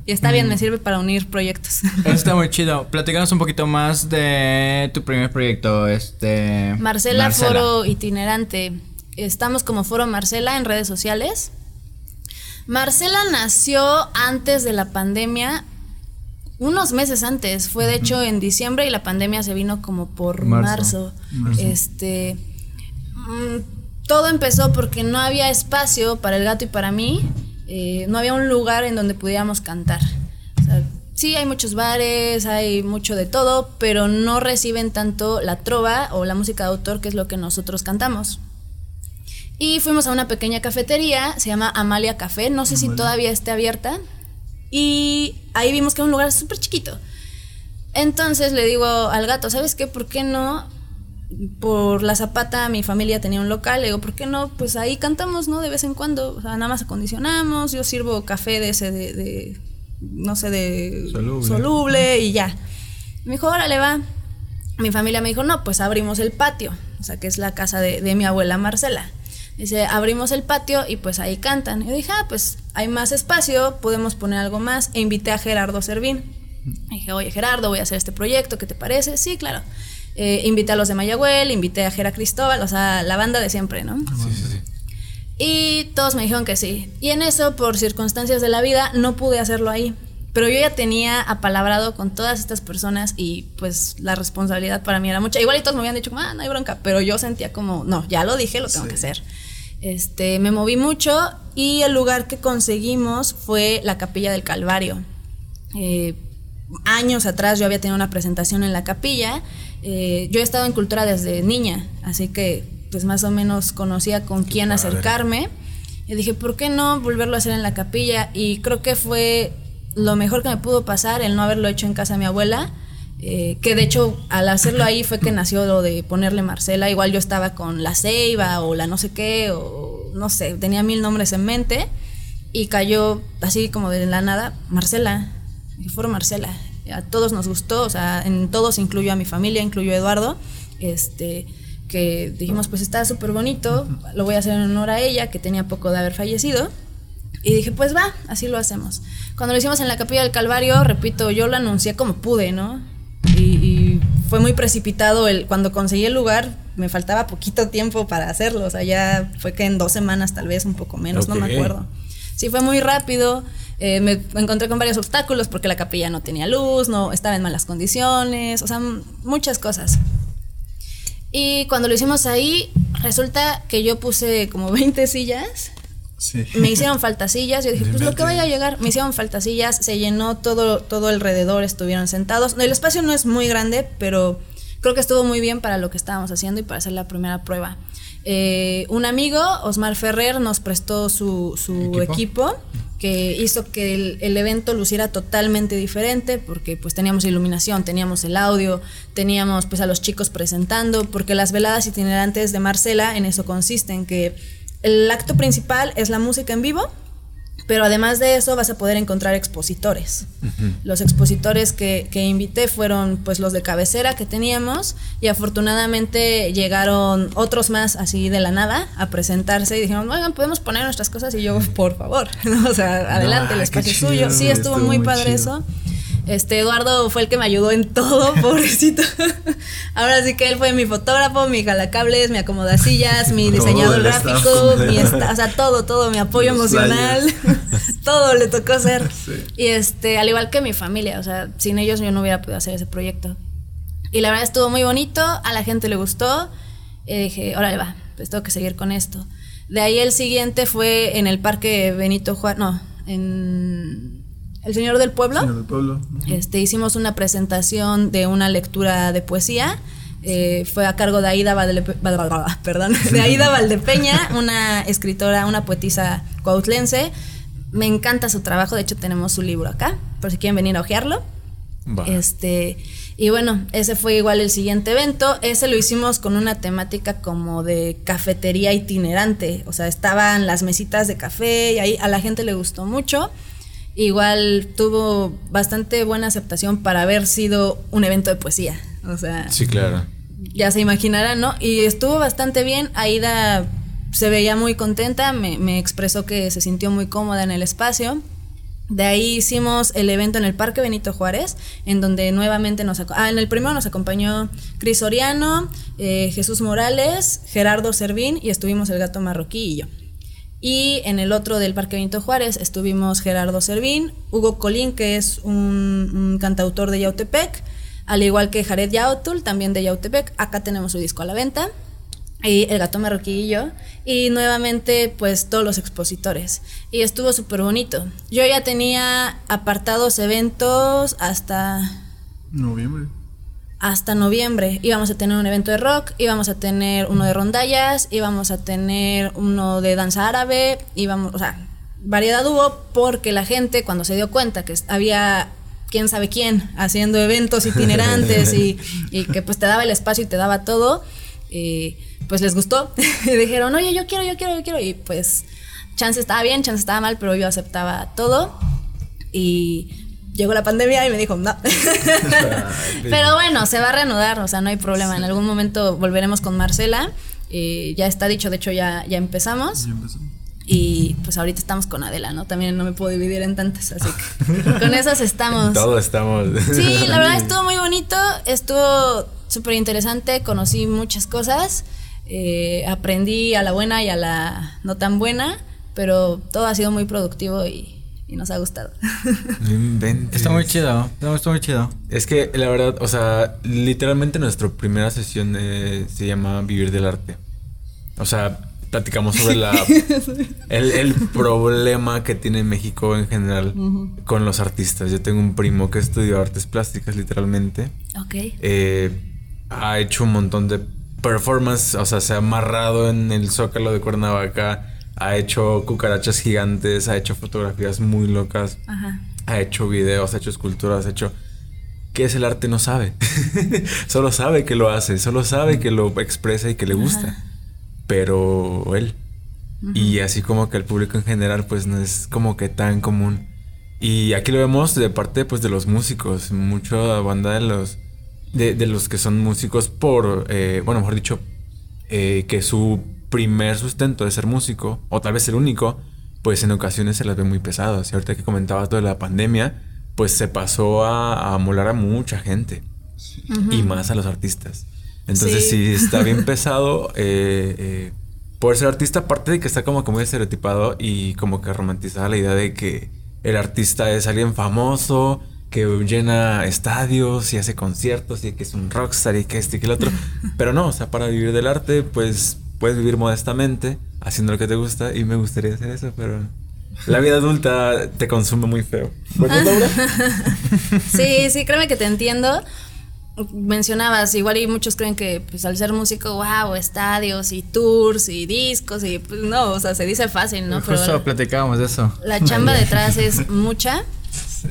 Y está Mm. bien, me sirve para unir proyectos. Eso está muy chido. Platícanos un poquito más de tu primer proyecto, este... Marcela, Foro Itinerante. Estamos como Foro Marcela en redes sociales. Marcela nació antes de la pandemia, unos meses antes. Fue de hecho en diciembre y la pandemia se vino como por marzo. Este. mm, todo empezó porque no había espacio para el gato y para mí. eh, no había un lugar en donde pudiéramos cantar. O sea, sí, hay muchos bares, hay mucho de todo, pero no reciben tanto la trova o la música de autor, que es lo que nosotros cantamos. Y fuimos a una pequeña cafetería, se llama Amalia Café, no sé si todavía esté abierta. Y ahí vimos que era un lugar súper chiquito. Entonces le digo al gato, ¿sabes qué? ¿Por qué no? Por la zapata mi familia tenía un local, le digo, ¿por qué no? Pues ahí cantamos, ¿no? De vez en cuando, o sea, nada más acondicionamos, yo sirvo café de ese de, de no sé, de Soluble. soluble y ya. Me dijo, órale, va. Mi familia me dijo, no, pues abrimos el patio, o sea, que es la casa de, de mi abuela Marcela. Dice, abrimos el patio y pues ahí cantan. Y yo dije, ah, pues hay más espacio, podemos poner algo más. E invité a Gerardo Servín. Dije, oye Gerardo, voy a hacer este proyecto, ¿qué te parece? Sí, claro. Eh, invité a los de Mayagüel, invité a Gera Cristóbal, o sea, la banda de siempre, ¿no? Sí, sí, sí. Y todos me dijeron que sí. Y en eso, por circunstancias de la vida, no pude hacerlo ahí. Pero yo ya tenía apalabrado con todas estas personas y pues la responsabilidad para mí era mucha. Igual y todos me habían dicho, ah, no hay bronca, pero yo sentía como, no, ya lo dije, lo tengo Sí. que hacer. Este, me moví mucho y el lugar que conseguimos fue la Capilla del Calvario. Eh, años atrás yo había tenido una presentación en la capilla. Eh, yo he estado en cultura desde niña, así que pues más o menos conocía con quién acercarme. Y dije, ¿por qué no volverlo a hacer en la capilla? Y creo que fue lo mejor que me pudo pasar el no haberlo hecho en casa de mi abuela. Eh, que de hecho al hacerlo ahí fue que nació lo de ponerle Marcela. Igual yo estaba con la Ceiba o la no sé qué, o no sé, tenía mil nombres en mente. Y cayó así como de la nada, Marcela. Y fue Marcela. A todos nos gustó, o sea, en todos incluyo a mi familia, incluyo a Eduardo. Este, que dijimos, pues está súper bonito, lo voy a hacer en honor a ella, que tenía poco de haber fallecido. Y dije, pues va, así lo hacemos. Cuando lo hicimos en la Capilla del Calvario, repito, yo lo anuncié como pude, ¿no? Y, y fue muy precipitado el cuando conseguí el lugar, me faltaba poquito tiempo para hacerlo, o sea, ya fue que en dos semanas tal vez, un poco menos, no me acuerdo. Sí, fue muy rápido. eh, me encontré con varios obstáculos porque la capilla no tenía luz, no estaba en malas condiciones, o sea, muchas cosas. Y cuando lo hicimos ahí, resulta que yo puse como 20 sillas Sí. me hicieron falta sillas, yo dije, pues lo que vaya a llegar, me hicieron falta sillas, se llenó todo, todo alrededor, estuvieron sentados. El espacio no es muy grande, pero creo que estuvo muy bien para lo que estábamos haciendo y para hacer la primera prueba. Eh, un amigo, Osmar Ferrer, nos prestó su, su ¿Equipo? equipo. que hizo que el, el evento luciera totalmente diferente porque pues teníamos iluminación, teníamos el audio, teníamos pues a los chicos presentando, porque las veladas itinerantes de Marcela en eso consisten, que el acto principal es la música en vivo, Pero además de eso vas a poder encontrar expositores. Los expositores que, que, invité fueron pues los de cabecera que teníamos y afortunadamente llegaron otros más así de la nada a presentarse y dijeron, oigan, podemos poner nuestras cosas y yo, por favor, o sea, adelante, el espacio es suyo. Sí, estuvo, muy, padre eso. Este, Eduardo fue el que me ayudó en todo, pobrecito. Ahora sí que él fue mi fotógrafo, mi jalacables, mi acomodasillas, mi diseñador gráfico, mi o sea, todo, todo, mi apoyo emocional, todo le tocó hacer. Y este, al igual que mi familia, o sea, sin ellos yo no hubiera podido hacer ese proyecto. Y la verdad estuvo muy bonito, a la gente le gustó. Y dije, órale va, pues tengo que seguir con esto. De ahí el siguiente fue en el Parque Benito Juárez, no, en el Señor del Pueblo. Señor del Pueblo. Este, hicimos una presentación de una lectura de poesía. Eh, fue a cargo de Aida, perdón, de Aida Valdepeña, una escritora, una poetisa cuautlense. Me encanta su trabajo, de hecho tenemos su libro acá, por si quieren venir a ojearlo. Este, y bueno, ese fue igual el siguiente evento. Ese lo hicimos con una temática como de cafetería itinerante. O sea, estaban las mesitas de café y ahí a la gente le gustó mucho. Igual tuvo bastante buena aceptación para haber sido un evento de poesía. O sea. Sí, claro. Ya se imaginarán, ¿no? Y estuvo bastante bien. Aida se veía muy contenta, me, me expresó que se sintió muy cómoda en el espacio. De ahí hicimos el evento en el Parque Benito Juárez, en donde nuevamente nos... Ah, en el primero nos acompañó Cris Oriano, eh, Jesús Morales, Gerardo Servín y estuvimos el gato marroquí y yo. Y en el otro del Parque Benito Juárez estuvimos Gerardo Servín, Hugo Colín, que es un, cantautor de Yautepec, al igual que Jared Yautul, también de Yautepec. Acá tenemos su disco a la venta y el gato marroquí y yo, y nuevamente pues todos los expositores. Y estuvo súper bonito. Yo ya tenía apartados eventos hasta... Noviembre. Hasta noviembre. Íbamos a tener un evento de rock, íbamos a tener uno de rondallas, íbamos a tener uno de danza árabe, íbamos, o sea, variedad hubo porque la gente cuando se dio cuenta que había quién sabe quién haciendo eventos itinerantes y, y que pues te daba el espacio y te daba todo, eh, pues les gustó. y dijeron, oye, yo quiero, yo quiero, yo quiero. Y pues, chance estaba bien, chance estaba mal, pero yo aceptaba todo. Y llegó la pandemia y me dijo, no. pero bueno, se va a reanudar, o sea, no hay problema. En algún momento volveremos con Marcela. Eh, ya está dicho, de hecho ya, ya empezamos. Ya empezamos. Y pues ahorita estamos con Adela, ¿no? También no me puedo dividir en tantas, así que con esas estamos. Todos estamos. Sí, la verdad estuvo muy bonito, estuvo súper interesante, conocí muchas cosas, eh, aprendí a la buena y a la no tan buena, pero todo ha sido muy productivo y, y nos ha gustado. Está muy chido, está muy chido. Es que la verdad, o sea, literalmente nuestra primera sesión eh, se llama Vivir del Arte. O sea, platicamos sobre la el, el, problema que tiene México en general uh -huh. con los artistas. Yo tengo un primo que estudió artes plásticas, literalmente. Ok. Eh, ha hecho un montón de performance, o sea, se ha amarrado en el zócalo de Cuernavaca, ha hecho cucarachas gigantes, ha hecho fotografías muy locas, Ajá. ha hecho videos, ha hecho esculturas, ha hecho... ¿Qué es el arte? No sabe. solo sabe que lo hace, solo sabe que lo expresa y que le gusta. Ajá. Pero él. -huh. Y así como que el público en general, pues no es como que tan común. Y aquí lo vemos de parte pues de los músicos, mucha banda de los de, de los que son músicos por, eh, bueno, mejor dicho, eh, que su primer sustento de ser músico, o tal vez el único, pues en ocasiones se las ve muy pesadas. Y ahorita que comentaba todo de la pandemia, pues se pasó a, a molar a mucha gente. Sí. Uh -huh. Y más a los artistas. Entonces, sí, sí está bien pesado. Eh, eh, por ser artista, aparte de que está como que muy estereotipado y como que romantizada la idea de que el artista es alguien famoso, que llena estadios y hace conciertos y que es un rockstar y que este y que el otro. Pero no, o sea, para vivir del arte, pues puedes vivir modestamente, haciendo lo que te gusta y me gustaría hacer eso, pero la vida adulta te consume muy feo. sí, sí, créeme que te entiendo. Mencionabas, igual y muchos creen que pues al ser músico, wow, estadios y tours y discos y pues no, o sea, se dice fácil, ¿no? Justo Pero platicábamos de eso. La chamba detrás es mucha. Sí.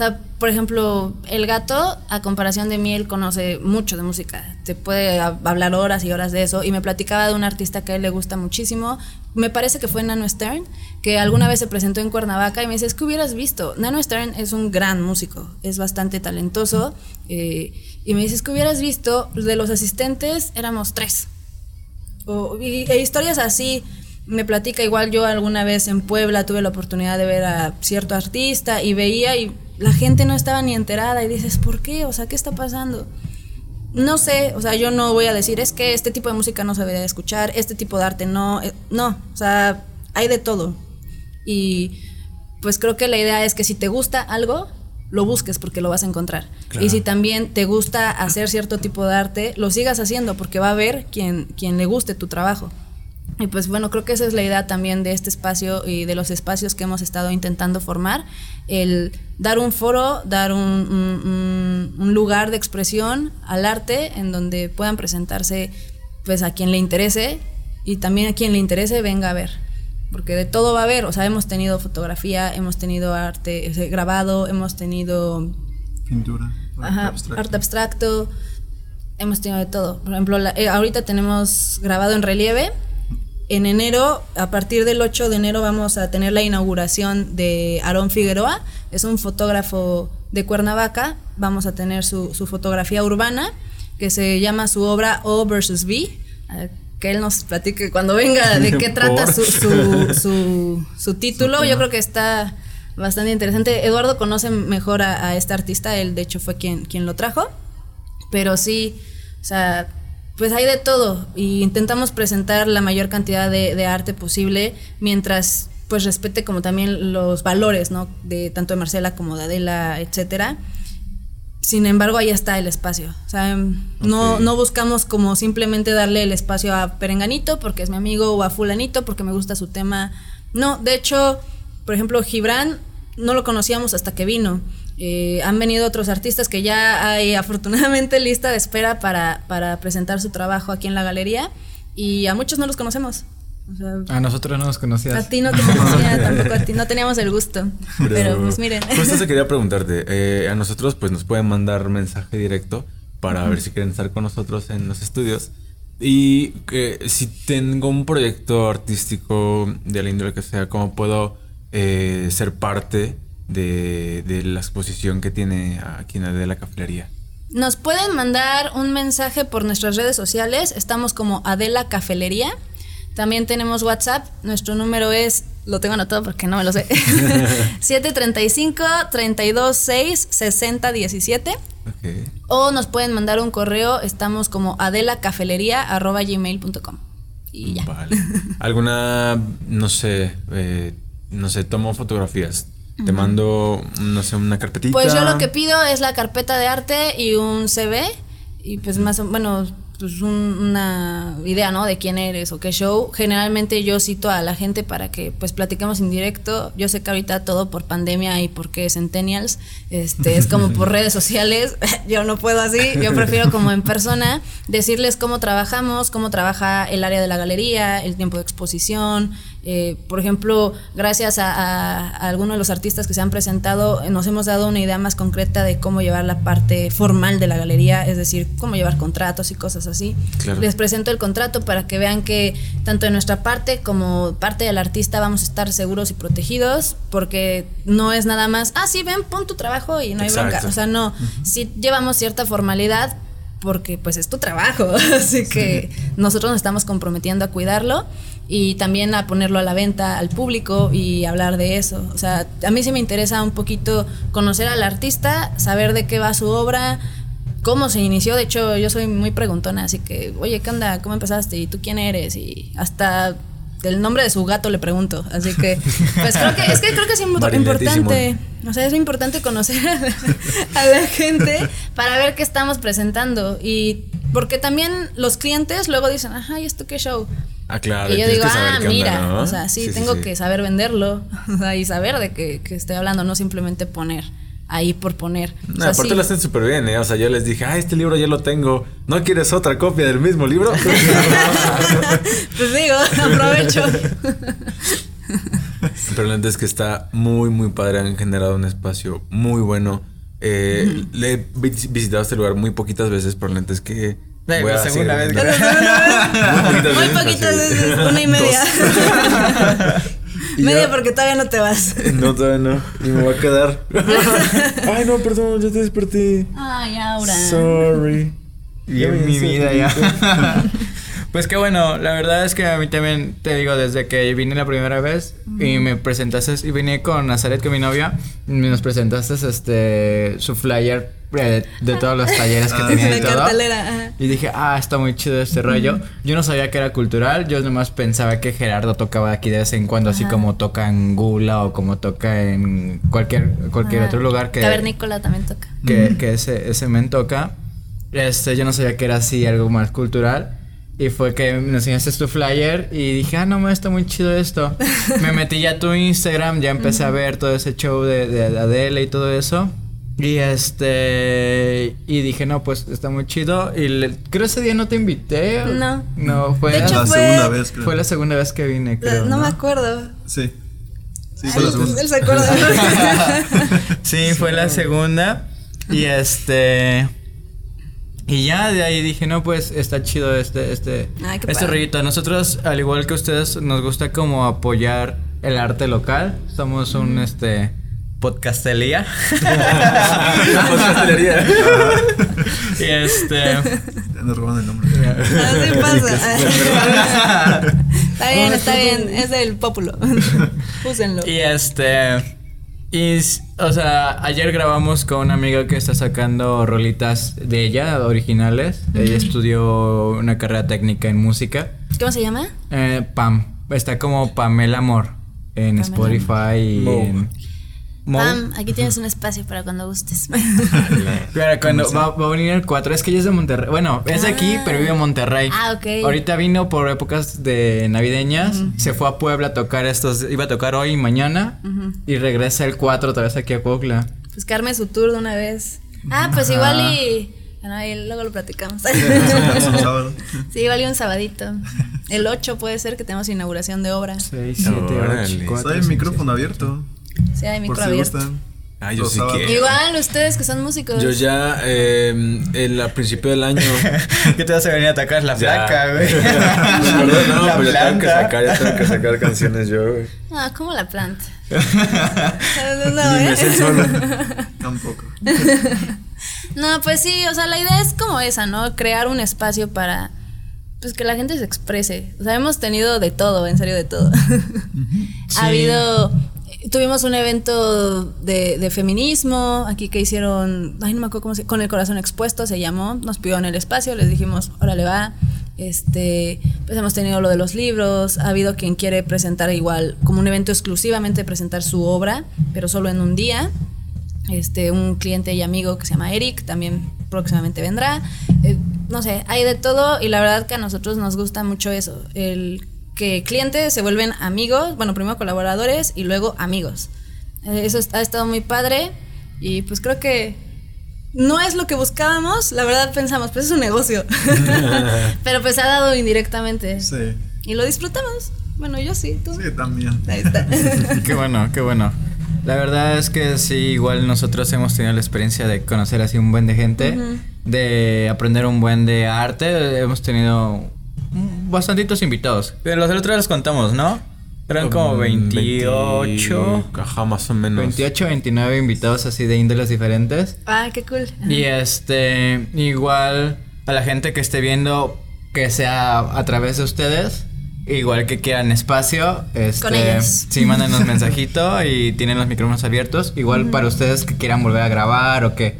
Sea, por ejemplo, el gato, a comparación de mí, él conoce mucho de música. Te puede hablar horas y horas de eso. Y me platicaba de un artista que a él le gusta muchísimo. Me parece que fue Nano Stern, que alguna vez se presentó en Cuernavaca y me dice, es que hubieras visto. Nano Stern es un gran músico, es bastante talentoso. Eh, y me dice, es que hubieras visto, de los asistentes éramos tres. O, y, e historias así me platica igual yo alguna vez en Puebla tuve la oportunidad de ver a cierto artista y veía y la gente no estaba ni enterada y dices, ¿por qué? O sea, ¿qué está pasando? No sé, o sea, yo no voy a decir, es que este tipo de música no se debería escuchar, este tipo de arte no, eh, no, o sea, hay de todo. Y pues creo que la idea es que si te gusta algo, lo busques porque lo vas a encontrar. Y si también te gusta hacer cierto tipo de arte, lo sigas haciendo porque va a haber quien, quien le guste tu trabajo. Y pues bueno, creo que esa es la idea también de este espacio y de los espacios que hemos estado intentando formar, el dar un foro, dar un, lugar de expresión al arte en donde puedan presentarse pues a quien le interese y también a quien le interese venga a ver. Porque de todo va a haber, o sea, hemos tenido fotografía, hemos tenido arte grabado, hemos tenido... Pintura. Arte abstracto. hemos tenido de todo. Por ejemplo, eh, ahorita tenemos grabado en relieve, en enero, a partir del 8 de enero, vamos a tener la inauguración de Aarón Figueroa. Es un fotógrafo de Cuernavaca. Vamos a tener su, fotografía urbana, que se llama su obra O versus B. Que él nos platique cuando venga de qué trata su, su, título. Yo creo que está bastante interesante. Eduardo conoce mejor a, a, este artista, él de hecho fue quien, quien lo trajo. Pero sí, o sea, pues hay de todo y intentamos presentar la mayor cantidad de, arte posible mientras pues respete como también los valores, ¿no? De tanto de Marcela como de Adela, etcétera. Sin embargo, ahí está el espacio. O sea, no, no buscamos como simplemente darle el espacio a Perenganito porque es mi amigo o a Fulanito porque me gusta su tema. No, de hecho, por ejemplo, Gibran no lo conocíamos hasta que vino. Eh, han venido otros artistas que ya hay afortunadamente lista de espera para, para, presentar su trabajo aquí en la galería y a muchos no los conocemos. a nosotros no nos conocías. A ti no te conocía, tampoco a ti, no teníamos el gusto. Pero, pues miren. Justo se quería preguntarte, eh, a nosotros pues nos pueden mandar mensaje directo para ver si quieren estar con nosotros en los estudios. Y si tengo un proyecto artístico de la índole que sea, ¿cómo puedo eh, ser parte de, la exposición que tiene aquí en la Cafelería. Nos pueden mandar un mensaje por nuestras redes sociales. Estamos como Adela Cafelería. También tenemos WhatsApp. Nuestro número es, lo tengo anotado porque no me lo sé, 735-326-6017. O nos pueden mandar un correo. Estamos como adelacafelería.gmail.com. Y ya. Vale. ¿Alguna, no sé, eh, no sé, tomo fotografías? Te mando, no sé, una carpetita. Pues yo lo que pido es la carpeta de arte y un CV. Y pues más o bueno, pues una idea, ¿no? De quién eres o qué show. Generalmente yo cito a la gente para que pues platiquemos en directo. Yo sé que ahorita todo por pandemia y porque centennials, este, es como por redes sociales. yo no puedo así. Yo prefiero como en persona decirles cómo trabajamos, cómo trabaja el área de la galería, el tiempo de exposición. Eh, por ejemplo, gracias a, a, algunos de los artistas que se han presentado, nos hemos dado una idea más concreta de cómo llevar la parte formal de la galería, es decir, cómo llevar contratos y cosas así. Les presento el contrato para que vean que tanto de nuestra parte como parte del artista vamos a estar seguros y protegidos, porque no es nada más, ah, sí, ven, pon tu trabajo y no hay bronca. O sea, no, si llevamos cierta formalidad porque pues es tu trabajo, así que nosotros nos estamos comprometiendo a cuidarlo y también a ponerlo a la venta al público y hablar de eso. O sea, a mí sí me interesa un poquito conocer al artista, saber de qué va su obra, cómo se inició. De hecho, yo soy muy preguntona, así que, oye, ¿qué onda? ¿Cómo empezaste? ¿Y tú quién eres? Y hasta el nombre de su gato le pregunto. Así que, pues creo que es que creo que es importante. O sea, es importante conocer a la gente para ver qué estamos presentando. Y porque también los clientes luego dicen, ajá, ¿y esto qué show? Ah, claro. Y yo digo, ah, mira, o sea, sí, tengo que saber venderlo y saber de qué, qué estoy hablando, no simplemente poner ahí por poner. No, aparte lo hacen súper bien, ¿eh? O sea, yo les dije, ah, este libro ya lo tengo. ¿No quieres otra copia del mismo libro? pues digo, aprovecho. Pero la neta es que está muy, muy padre. Han generado un espacio muy bueno. Eh, Le he vis- visitado este lugar muy poquitas veces, pero la neta es que. Voy la a segunda vez viniendo. Muy Muy poquitas veces, una y media. Y media ya- porque todavía no te vas. No, todavía no. Y me voy a quedar. Ay, no, perdón, ya te desperté. Ay, Aura. Sorry. Y en mi vida ya. pues qué bueno, la verdad es que a mí también te digo, desde que vine la primera vez y me presentaste, y vine con Nazaret, con mi novia, y nos presentaste este su flyer eh, de todos los talleres que Ah, tenía y todo. ajá. Y dije, ah, está muy chido este rollo. Yo no sabía que era cultural, yo nomás pensaba que Gerardo tocaba aquí de vez en cuando, así Ajá. como toca en Gula o como toca en cualquier, cualquier Ajá. otro lugar que, Cavernícola también toca. que, que ese, ese men toca. Este, yo no sabía que era así algo más cultural. Y fue que me enseñaste tu flyer y dije, ah, no, me está muy chido esto. me metí ya a tu Instagram, ya empecé a ver todo ese show de, de Adele y todo eso. Y este, y dije, no, pues está muy chido. Y le- creo ese día no te invité. ¿o? No. No, fue, De hecho, la fue- segunda vez, creo. fue la segunda vez que vine, creo. no, ¿no? me acuerdo. Sí. Sí, Ay, fue la segunda. Él se acuerda. sí, fue la segunda. Y este. Y ya de ahí dije, no, pues está chido este, este, Ay, este rollito. Nosotros, al igual que ustedes, nos gusta como apoyar el arte local. Somos un este podcastelía. Podcastelería. y este. Ya nos roban el nombre. Así pasa. está bien, está bien. Es del pópulo. Úsenlo. Y este. Y, o sea, ayer grabamos con una amiga que está sacando rolitas de ella, originales. Ella estudió una carrera técnica en música. ¿Cómo se llama? Eh, Pam. Está como Pamela Amor en Pamela. Spotify y en. Pam, aquí tienes un espacio para cuando gustes. Claro, cuando va, va a venir el 4, es que ella es de Monterrey. Bueno, es de aquí, Ah. pero vive en Monterrey. Ah, ok. Ahorita vino por épocas de navideñas. Se fue a Puebla a tocar estos. Iba a tocar hoy y mañana. Ujú. Y regresa el 4 otra vez aquí a Puebla. Pues que arme su tour de una vez. Ah, pues Ajá. igual y. Bueno, ahí luego lo platicamos. Sí, igual y un sabadito. El 8 puede ser que tenemos inauguración de obra. 6, 7, Órale. 8, 4. Está el micrófono abierto. Sí, hay Por micro si abierto. gustan. Ah, yo sí. Igual ustedes que son músicos. Yo ya, eh, el, a principio del año. ¿Qué te vas a venir a atacar la placa, güey? No, La ya tengo que planta. sacar, ya tengo que sacar canciones yo, güey. Ah, como la planta. no, Ni me ¿eh? sé solo. Tampoco. No, pues sí, o sea, la idea es como esa, ¿no? Crear un espacio para pues que la gente se exprese. O sea, hemos tenido de todo, en serio de todo. Sí. Ha habido tuvimos un evento de, feminismo aquí que hicieron, ay no me acuerdo cómo se, con el corazón expuesto se llamó, nos pidieron el espacio, les dijimos, órale va. Este, pues hemos tenido lo de los libros, ha habido quien quiere presentar igual como un evento exclusivamente presentar su obra, pero solo en un día este, un cliente y amigo que se llama Eric, también próximamente vendrá. Eh, no sé, hay de todo y la verdad que a nosotros nos gusta mucho eso, el que clientes se vuelven amigos, bueno, primero colaboradores y luego amigos. Eh, eso es- ha estado muy padre y pues creo que no es lo que buscábamos, la verdad pensamos, pues es un negocio, pero pues ha dado indirectamente Sí. y lo disfrutamos. Bueno, yo sí, tú. Sí, también. Ahí está. Qué bueno, qué bueno. La verdad es que sí, igual nosotros hemos tenido la experiencia de conocer así un buen de gente, de aprender un buen de arte. Hemos tenido bastantitos invitados. Pero los del otro día los contamos, ¿no? Eran como 28, 20, Ajá, más o menos. 28, 29 invitados así de índoles diferentes. ah, qué cool. Y este, igual a la gente que esté viendo, que sea a través de ustedes, igual que quieran espacio, este, Con ellos. sí, mándenos mensajito y tienen los micrófonos abiertos. Igual para ustedes que quieran volver a grabar o que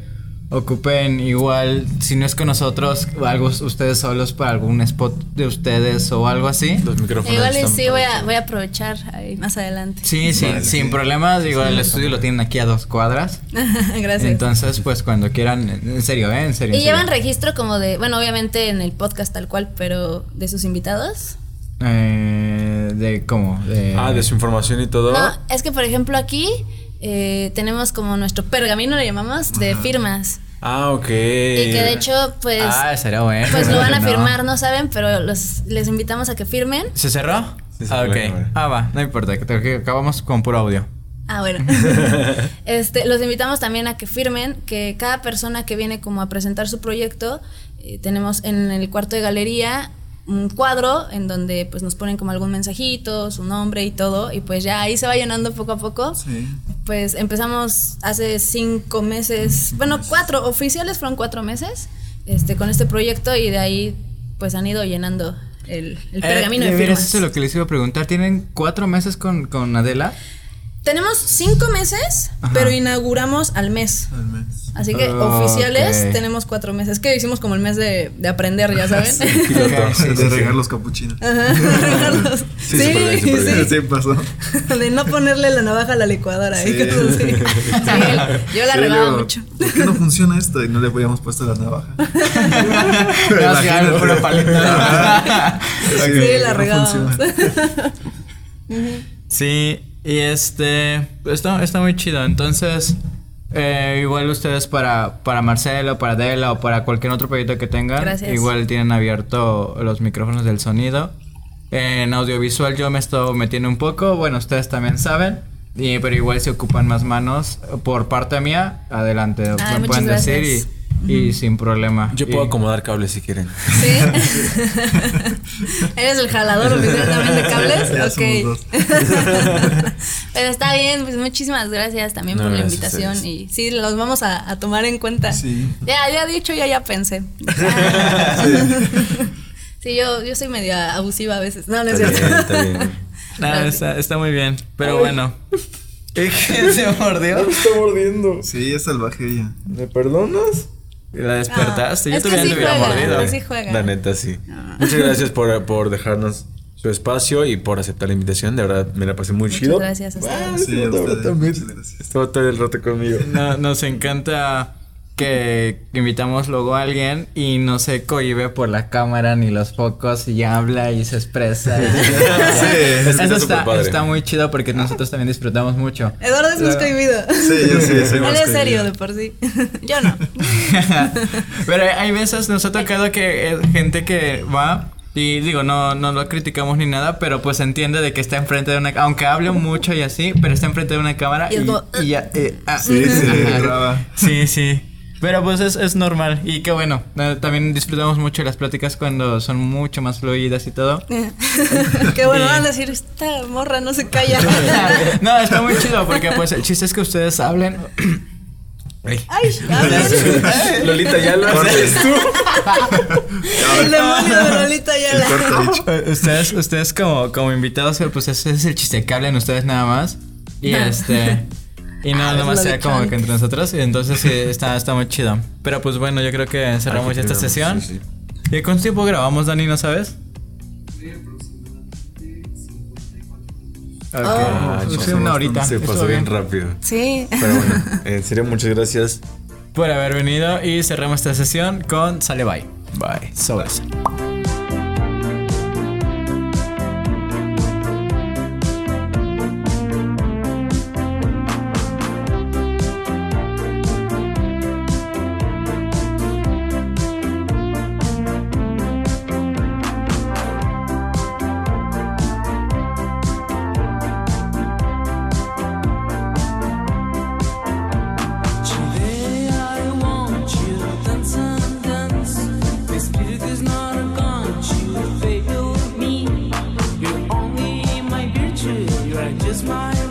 ocupen igual, si no es con nosotros, algo ustedes solos para algún spot de ustedes o algo así. Los micrófonos. Igual y sí voy a, voy a aprovechar ahí más adelante. Sí, sí, Vale, sin sí. problemas. Igual el estudio lo tienen aquí a dos cuadras. Gracias. Entonces, pues cuando quieran, en serio, ¿eh? En serio. ¿Y en serio. llevan registro como de, bueno, obviamente en el podcast tal cual, pero de sus invitados? Eh, de cómo? De... Ah, de su información y todo. No, es que por ejemplo aquí eh, tenemos como nuestro pergamino, le llamamos, de firmas. Ah, ok. Y que de hecho, pues, Ah, sería bueno. pues lo van a firmar, no saben, pero los, les invitamos a que firmen. ¿Se cerró? Ah, ok. Ah, va, no importa, que, que acabamos con puro audio. Ah, bueno. este, los invitamos también a que firmen que cada persona que viene como a presentar su proyecto, eh, tenemos en el cuarto de galería un cuadro en donde pues nos ponen como algún mensajito, su nombre y todo, y pues ya ahí se va llenando poco a poco. Sí. Pues empezamos hace cinco meses, bueno, cuatro, oficiales fueron cuatro meses, este, con este proyecto y de ahí pues han ido llenando el, el pergamino eh, de mira, firmas. eso es lo que les iba a preguntar. ¿Tienen cuatro meses con, con Adela? Tenemos cinco meses, Ajá. pero inauguramos al mes. Al mes. Así que Oh, oficiales tenemos cuatro meses. Que hicimos como el mes de, de aprender, ya saben. Sí, de regar los capuchinos. Ajá, regalos. Sí, sí, súper bien, súper bien. sí. Sí, pasó. De no ponerle la navaja a la licuadora. Sí, yo la Sí, regaba mucho. ¿Por qué no funciona esto? Y no le habíamos puesto la navaja. No, sí, algo puro palito. Sí, la no regábamos. Sí, y este está, está muy chido. Entonces, eh, igual ustedes para, para Marcelo, para Adela o para cualquier otro proyecto que tengan, Gracias. igual tienen abierto los micrófonos del sonido. En audiovisual yo me estoy metiendo un poco, bueno, ustedes también saben. Y, pero igual si ocupan más manos por parte mía, adelante, Ay, me pueden decir gracias. y, y sin problema. Yo puedo Y- acomodar cables si quieren. Sí. ¿Eres el jalador oficial también de cables? Ya ok. somos dos. Pero está bien, pues muchísimas gracias también No, por la invitación. Y sí, los vamos a, a tomar en cuenta. Sí. Ya, ya dicho, ya ya pensé. sí, yo, yo soy media abusiva a veces. No, no es Está cierto. bien, está bien. Nada, está, está muy bien. Pero bueno. ¿Quién se mordió? está mordiendo. Sí, es salvajería. ¿Me perdonas? La despertaste. Ah, Yo también sí te hubiera mordido. sí. La neta, sí. Muchas gracias por, por dejarnos su espacio y por aceptar la invitación. De verdad, me la pasé muy Muchas chido. gracias a ustedes. Ah, Sí, sí, a ahora ustedes. también. Muchas gracias. Todo el rato conmigo. No- nos encanta que invitamos luego a alguien y no se cohibe por la cámara ni los focos y habla y se expresa. es que Eso está está, superpadre. está muy chido porque nosotros también disfrutamos mucho. Eduardo es más cohibido. Sí, yo sí, soy Él es serio de por sí. Yo no. Pero hay veces nos ha tocado que gente que va y digo, no, no lo criticamos ni nada, pero pues entiende de que está enfrente de una aunque hable mucho y así, pero está enfrente de una cámara Y y, ya eh, ah, Sí, sí. Sí, sí. Pero pues es, es normal y qué bueno. eh, También disfrutamos mucho las pláticas cuando son mucho más fluidas y todo. Qué bueno, van a decir, esta morra no se calla. no, está muy chido porque pues el chiste es que ustedes hablen. Ay. Ay. Lolita, ya lo haces tú. El demonio de Lolita ya la. Corta dicho. Eh, Ustedes, ustedes como, como invitados, pues ese es el chiste que hablen ustedes nada más. Y este. Y no, Ah, nada más es lo de sea como que entre nosotros. Y entonces sí, está, está muy chido. Pero pues bueno, yo creo que cerramos ya esta Sí, sesión. sí. ¿Y cuánto tiempo grabamos, Dani? ¿No sabes? Ok, Ah, pues, chingada, una horita. Se pasó bien rápido. Sí. Pero bueno, en serio, muchas gracias. Por haber venido y cerramos esta sesión con Sale Bye. Bye. Sobres. You are just my